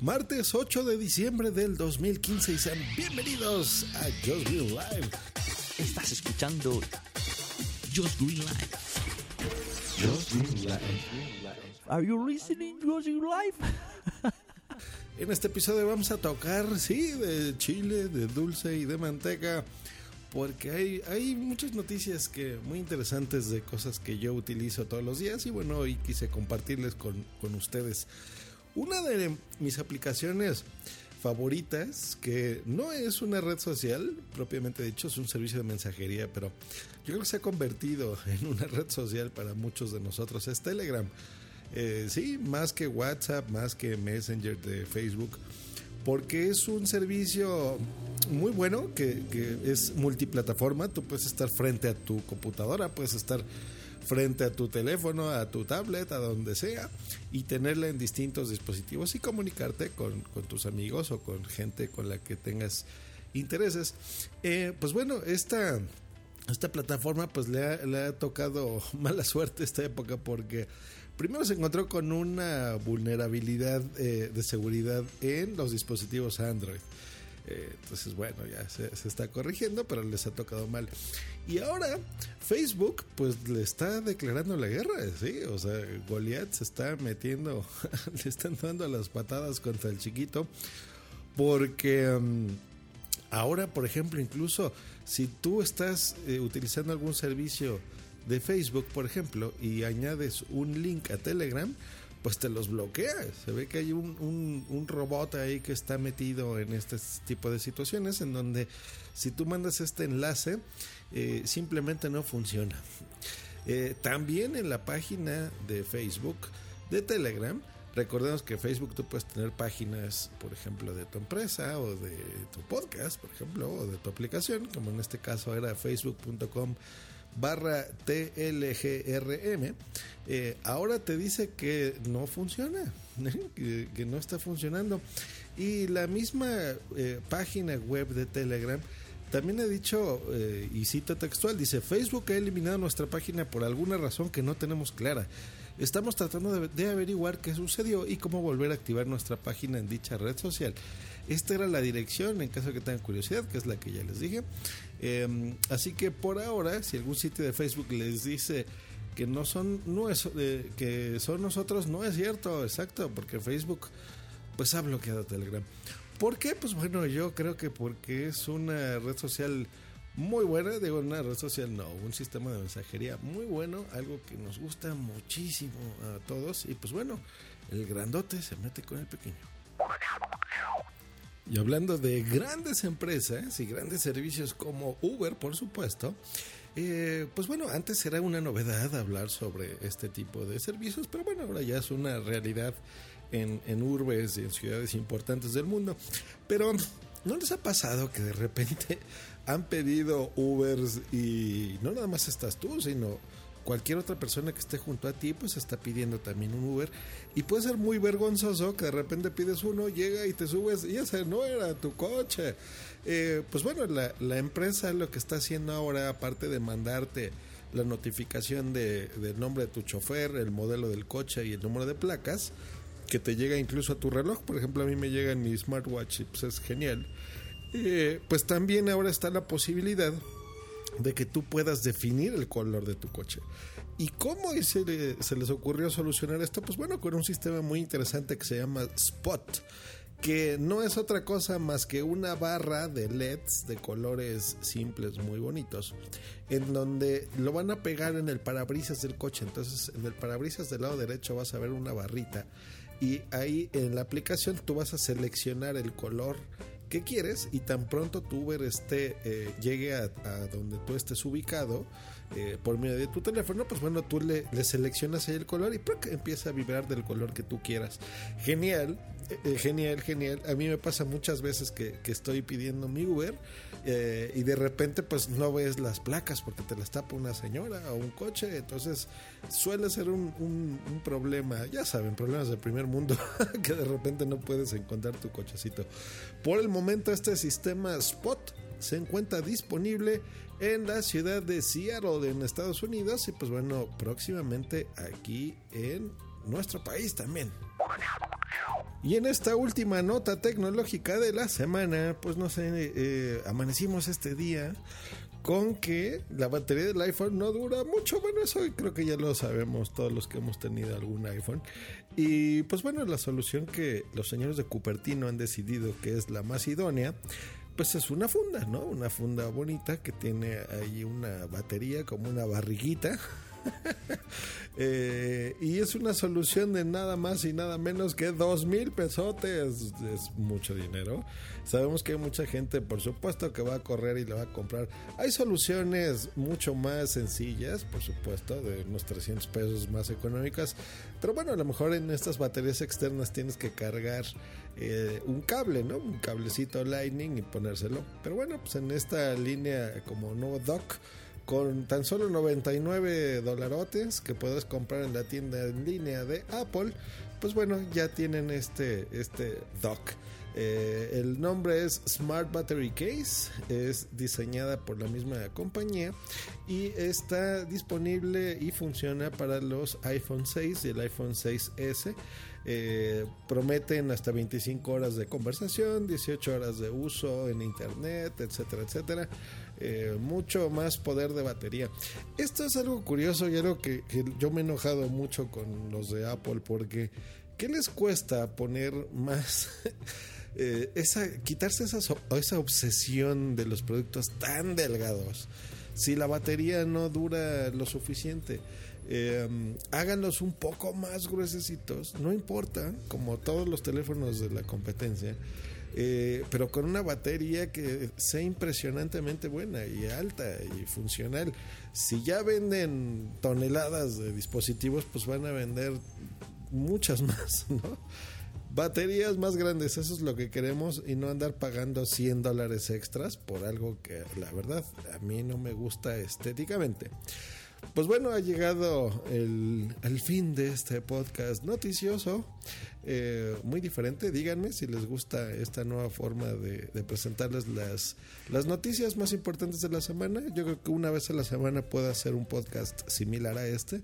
martes 8 de diciembre del 2015 y sean bienvenidos a Just Green Live. Estás escuchando Just Green Live. Just Green Live. Are you listening Just Green Live? En este episodio vamos a tocar, sí, de chile, de dulce y de manteca, porque hay, hay muchas noticias que muy interesantes de cosas que yo utilizo todos los días y bueno, hoy quise compartirles con, con ustedes. Una de mis aplicaciones favoritas, que no es una red social, propiamente dicho, es un servicio de mensajería, pero yo creo que se ha convertido en una red social para muchos de nosotros, es Telegram. Eh, sí, más que WhatsApp, más que Messenger de Facebook, porque es un servicio muy bueno que, que es multiplataforma, tú puedes estar frente a tu computadora, puedes estar frente a tu teléfono, a tu tablet, a donde sea, y tenerla en distintos dispositivos y comunicarte con, con tus amigos o con gente con la que tengas intereses. Eh, pues bueno, esta, esta plataforma pues le ha, tocado mala suerte esta época porque primero se encontró con una vulnerabilidad eh, de seguridad en los dispositivos Android. Eh, entonces, bueno, ya se, está corrigiendo, pero les ha tocado mal. Y ahora Facebook, pues le está declarando la guerra, ¿sí? O sea, Goliath se está metiendo, le están dando las patadas contra el chiquito, porque um, ahora, por ejemplo, incluso si tú estás eh, utilizando algún servicio de Facebook, por ejemplo, y añades un link a Telegram, pues te los bloquea. Se ve que hay un, un, robot ahí que está metido en este tipo de situaciones en donde si tú mandas este enlace eh, simplemente no funciona. Eh, también en la página de Facebook, de Telegram, recordemos que Facebook tú puedes tener páginas, por ejemplo, de tu empresa o de tu podcast, por ejemplo, o de tu aplicación, como en este caso era facebook.com barra TLGRM, eh, ahora te dice que no funciona, que, no está funcionando. Y la misma eh, página web de Telegram también ha dicho, eh, y cito textual, dice, Facebook ha eliminado nuestra página por alguna razón que no tenemos clara. Estamos tratando de, averiguar qué sucedió y cómo volver a activar nuestra página en dicha red social. Esta era la dirección en caso de que tengan curiosidad, que es la que ya les dije. Eh, así que por ahora, si algún sitio de Facebook les dice que no son, no es, eh, que son nosotros, no es cierto, exacto, porque Facebook pues ha bloqueado Telegram. ¿Por qué? Pues bueno, yo creo que porque es una red social muy buena, digo una red social, no, un sistema de mensajería muy bueno, algo que nos gusta muchísimo a todos y pues bueno, el grandote se mete con el pequeño. Y hablando de grandes empresas y grandes servicios como Uber, por supuesto, eh, pues bueno, antes era una novedad hablar sobre este tipo de servicios, pero bueno, ahora ya es una realidad en, en urbes y en ciudades importantes del mundo. Pero ¿no les ha pasado que de repente han pedido Ubers y no nada más estás tú, sino cualquier otra persona que esté junto a ti pues está pidiendo también un Uber. Y puede ser muy vergonzoso que de repente pides uno, llega y te subes y ese no era tu coche. Eh, pues bueno, la, la, empresa lo que está haciendo ahora, aparte de mandarte la notificación de, del nombre de tu chofer, el modelo del coche y el número de placas, que te llega incluso a tu reloj, por ejemplo a mí me llega en mi smartwatch y pues es genial, eh, pues también ahora está la posibilidad de que tú puedas definir el color de tu coche. ¿Y cómo se, le, se, les ocurrió solucionar esto? Pues bueno, con un sistema muy interesante que se llama Spot, que no es otra cosa más que una barra de LEDs de colores simples muy bonitos, en donde lo van a pegar en el parabrisas del coche. Entonces, en el parabrisas del lado derecho vas a ver una barrita y ahí en la aplicación tú vas a seleccionar el color que quieres y tan pronto tu Uber esté, eh, llegue a, donde tú estés ubicado eh, por medio de tu teléfono, pues bueno, tú le, le seleccionas ahí el color y empieza a vibrar del color que tú quieras. Genial, eh, genial, genial. A mí me pasa muchas veces que, que estoy pidiendo mi Uber eh, y de repente pues no ves las placas porque te las tapa una señora o un coche, entonces suele ser un, un, un problema, ya saben, problemas del primer mundo, que de repente no puedes encontrar tu cochecito. Por el momento este sistema Spot se encuentra disponible en la ciudad de Seattle en Estados Unidos y pues bueno próximamente aquí en nuestro país también. Y en esta última nota tecnológica de la semana, pues no sé, eh, amanecimos este día con que la batería del iPhone no dura mucho. Bueno, eso creo que ya lo sabemos todos los que hemos tenido algún iPhone. Y pues bueno, la solución que los señores de Cupertino han decidido que es la más idónea, pues es una funda, ¿no? Una funda bonita que tiene ahí una batería como una barriguita Eh, y es una solución de nada más y nada menos que dos mil pesotes. Es mucho dinero. Sabemos que hay mucha gente, por supuesto, que va a correr y le va a comprar. Hay soluciones mucho más sencillas, por supuesto, de unos 300 pesos más económicas. Pero bueno, a lo mejor en estas baterías externas tienes que cargar eh, un cable, ¿no? Un cablecito Lightning y ponérselo. Pero bueno, pues en esta línea como nuevo dock con tan solo 99 dolarotes que puedes comprar en la tienda en línea de Apple, pues bueno, ya tienen este, este dock. Eh, el nombre es Smart Battery Case, es diseñada por la misma compañía y está disponible y funciona para los iPhone 6 y el iPhone 6S. Eh, prometen hasta 25 horas de conversación, 18 horas de uso en internet, etcétera, etcétera. Eh, mucho más poder de batería. Esto es algo curioso y algo que, yo me he enojado mucho con los de Apple porque ¿qué les cuesta poner más... Eh, esa, quitarse esa, esa obsesión de los productos tan delgados si la batería no dura lo suficiente. Eh, háganlos un poco más gruesecitos, no importa, como todos los teléfonos de la competencia. Eh, pero con una batería que sea impresionantemente buena y alta y funcional. Si ya venden toneladas de dispositivos, pues van a vender muchas más, ¿no? Baterías más grandes, eso es lo que queremos y no andar pagando 100 dólares extras por algo que la verdad a mí no me gusta estéticamente. Pues bueno, ha llegado el, el fin de este podcast noticioso. Eh, muy diferente. Díganme si les gusta esta nueva forma de, presentarles las, las noticias más importantes de la semana. Yo creo que una vez a la semana puedo hacer un podcast similar a este.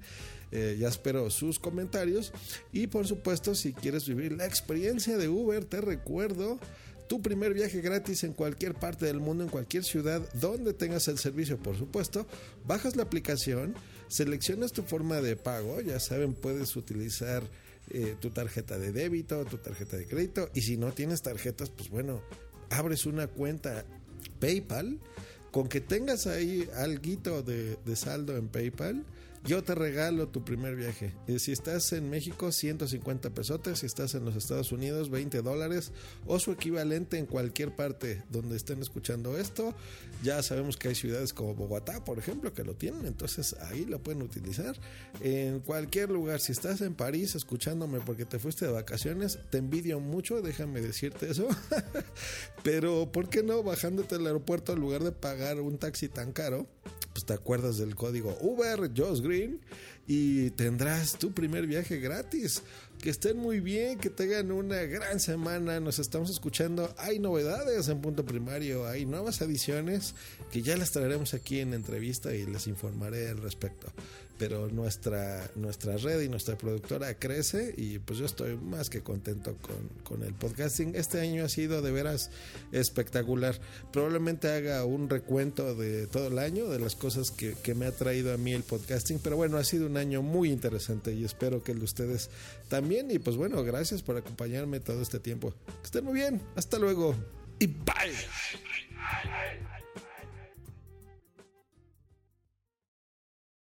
Eh, ya espero sus comentarios. Y por supuesto, si quieres vivir la experiencia de Uber, te recuerdo tu primer viaje gratis en cualquier parte del mundo, en cualquier ciudad donde tengas el servicio, por supuesto. Bajas la aplicación, seleccionas tu forma de pago, ya saben, puedes utilizar eh, tu tarjeta de débito, tu tarjeta de crédito. Y si no tienes tarjetas, pues bueno, abres una cuenta PayPal. Con que tengas ahí algo de, de saldo en PayPal, yo te regalo tu primer viaje. Si estás en México, 150 pesotes. Si estás en los Estados Unidos, 20 dólares. O su equivalente en cualquier parte donde estén escuchando esto. Ya sabemos que hay ciudades como Bogotá, por ejemplo, que lo tienen. Entonces ahí lo pueden utilizar. En cualquier lugar. Si estás en París escuchándome porque te fuiste de vacaciones, te envidio mucho. Déjame decirte eso. Pero, ¿por qué no bajándote al aeropuerto en lugar de pagar un taxi tan caro? Te acuerdas del código Uber Josh Green y tendrás tu primer viaje gratis. Que estén muy bien, que tengan una gran semana. Nos estamos escuchando. Hay novedades en punto primario, hay nuevas adiciones que ya las traeremos aquí en entrevista y les informaré al respecto pero nuestra, nuestra red y nuestra productora crece y pues yo estoy más que contento con, el podcasting. Este año ha sido de veras espectacular. Probablemente haga un recuento de todo el año, de las cosas que, que me ha traído a mí el podcasting, pero bueno, ha sido un año muy interesante y espero que ustedes y pues bueno, gracias por acompañarme todo este tiempo. Que estén muy bien. Hasta luego. Y bye.